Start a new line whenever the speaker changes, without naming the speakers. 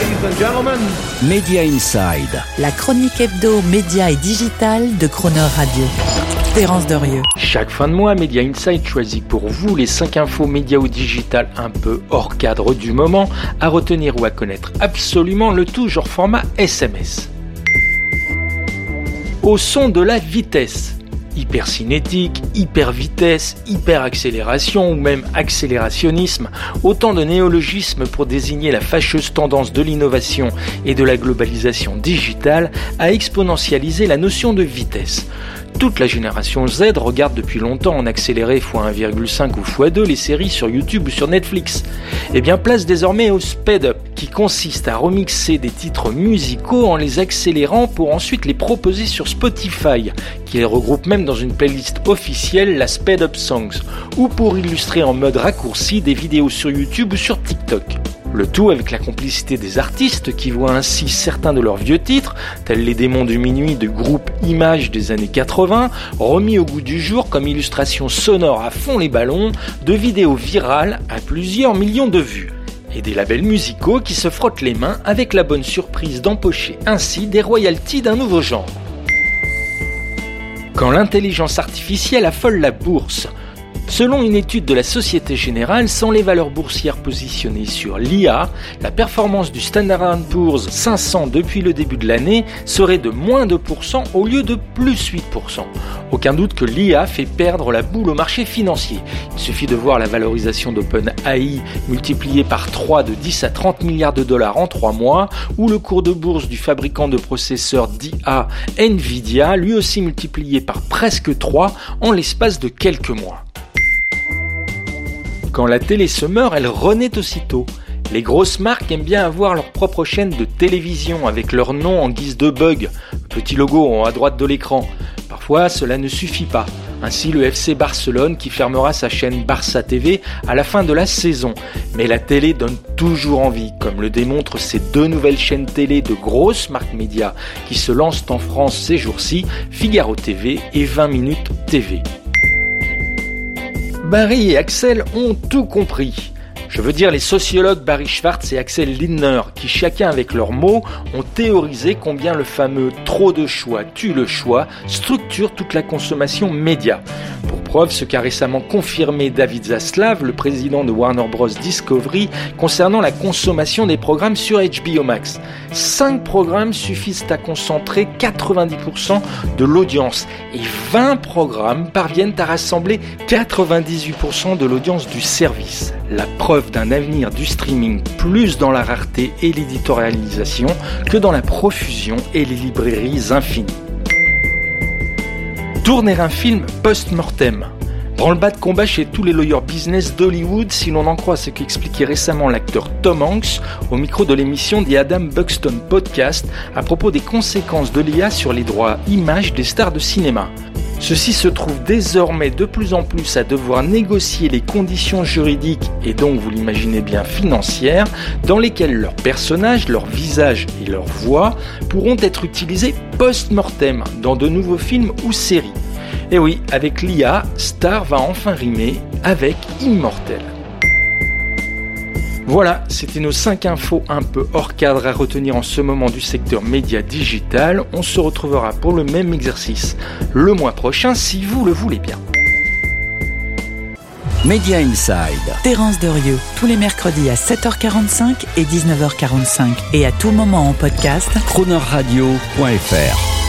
ladies and gentlemen.
Media Inside.
La chronique hebdo, média et digital de Croner Radio. Terence Derieux.
Chaque fin de mois, Media Inside choisit pour vous les 5 infos médias ou digital un peu hors cadre du moment, à retenir ou à connaître absolument le tout genre format SMS. Au son de la vitesse hypercinétique, hypervitesse, hyperaccélération ou même accélérationnisme, autant de néologismes pour désigner la fâcheuse tendance de l'innovation et de la globalisation digitale à exponentialiser la notion de vitesse. Toute la génération Z regarde depuis longtemps en accéléré x1,5 ou x2 les séries sur YouTube ou sur Netflix. Eh bien, place désormais au speed up, qui consiste à remixer des titres musicaux en les accélérant pour ensuite les proposer sur Spotify, qui les regroupe même dans une playlist officielle, la Speed Up Songs, ou pour illustrer en mode raccourci des vidéos sur YouTube ou sur TikTok. Le tout avec la complicité des artistes qui voient ainsi certains de leurs vieux titres, tels les démons du minuit de groupe Images des années 80, remis au goût du jour comme illustration sonore à fond les ballons de vidéos virales à plusieurs millions de vues. Et des labels musicaux qui se frottent les mains avec la bonne surprise d'empocher ainsi des royalties d'un nouveau genre. Quand l'intelligence artificielle affole la bourse, Selon une étude de la Société Générale, sans les valeurs boursières positionnées sur l'IA, la performance du Standard Poor's 500 depuis le début de l'année serait de moins 2% au lieu de plus 8%. Aucun doute que l'IA fait perdre la boule au marché financier. Il suffit de voir la valorisation d'OpenAI multipliée par 3 de 10 à 30 milliards de dollars en 3 mois, ou le cours de bourse du fabricant de processeurs d'IA Nvidia, lui aussi multiplié par presque 3 en l'espace de quelques mois. Quand la télé se meurt, elle renaît aussitôt. Les grosses marques aiment bien avoir leur propre chaîne de télévision avec leur nom en guise de bug, petit logo en à droite de l'écran. Parfois, cela ne suffit pas. Ainsi, le FC Barcelone qui fermera sa chaîne Barça TV à la fin de la saison. Mais la télé donne toujours envie, comme le démontrent ces deux nouvelles chaînes télé de grosses marques médias qui se lancent en France ces jours-ci, Figaro TV et 20 minutes TV. Barry et Axel ont tout compris. Je veux dire les sociologues Barry Schwartz et Axel Lindner, qui chacun avec leurs mots ont théorisé combien le fameux trop de choix tue le choix structure toute la consommation média. Preuve, ce qu'a récemment confirmé David Zaslav, le président de Warner Bros. Discovery, concernant la consommation des programmes sur HBO Max. 5 programmes suffisent à concentrer 90% de l'audience et 20 programmes parviennent à rassembler 98% de l'audience du service. La preuve d'un avenir du streaming plus dans la rareté et l'éditorialisation que dans la profusion et les librairies infinies. Tourner un film post-mortem. Branle-bas de combat chez tous les lawyers business d'Hollywood si l'on en croit ce qu'expliquait récemment l'acteur Tom Hanks au micro de l'émission The Adam Buxton Podcast à propos des conséquences de l'IA sur les droits images des stars de cinéma. Ceux-ci se trouvent désormais de plus en plus à devoir négocier les conditions juridiques et donc, vous l'imaginez bien, financières, dans lesquelles leurs personnages, leurs visages et leurs voix pourront être utilisés post-mortem dans de nouveaux films ou séries. Et oui, avec l'IA, Star va enfin rimer avec Immortel. Voilà, c'était nos 5 infos un peu hors cadre à retenir en ce moment du secteur média digital. On se retrouvera pour le même exercice le mois prochain si vous le voulez bien.
Media Inside.
Terence Derieux, tous les mercredis à 7h45 et 19h45 et à tout moment en podcast.
Cronerradio.fr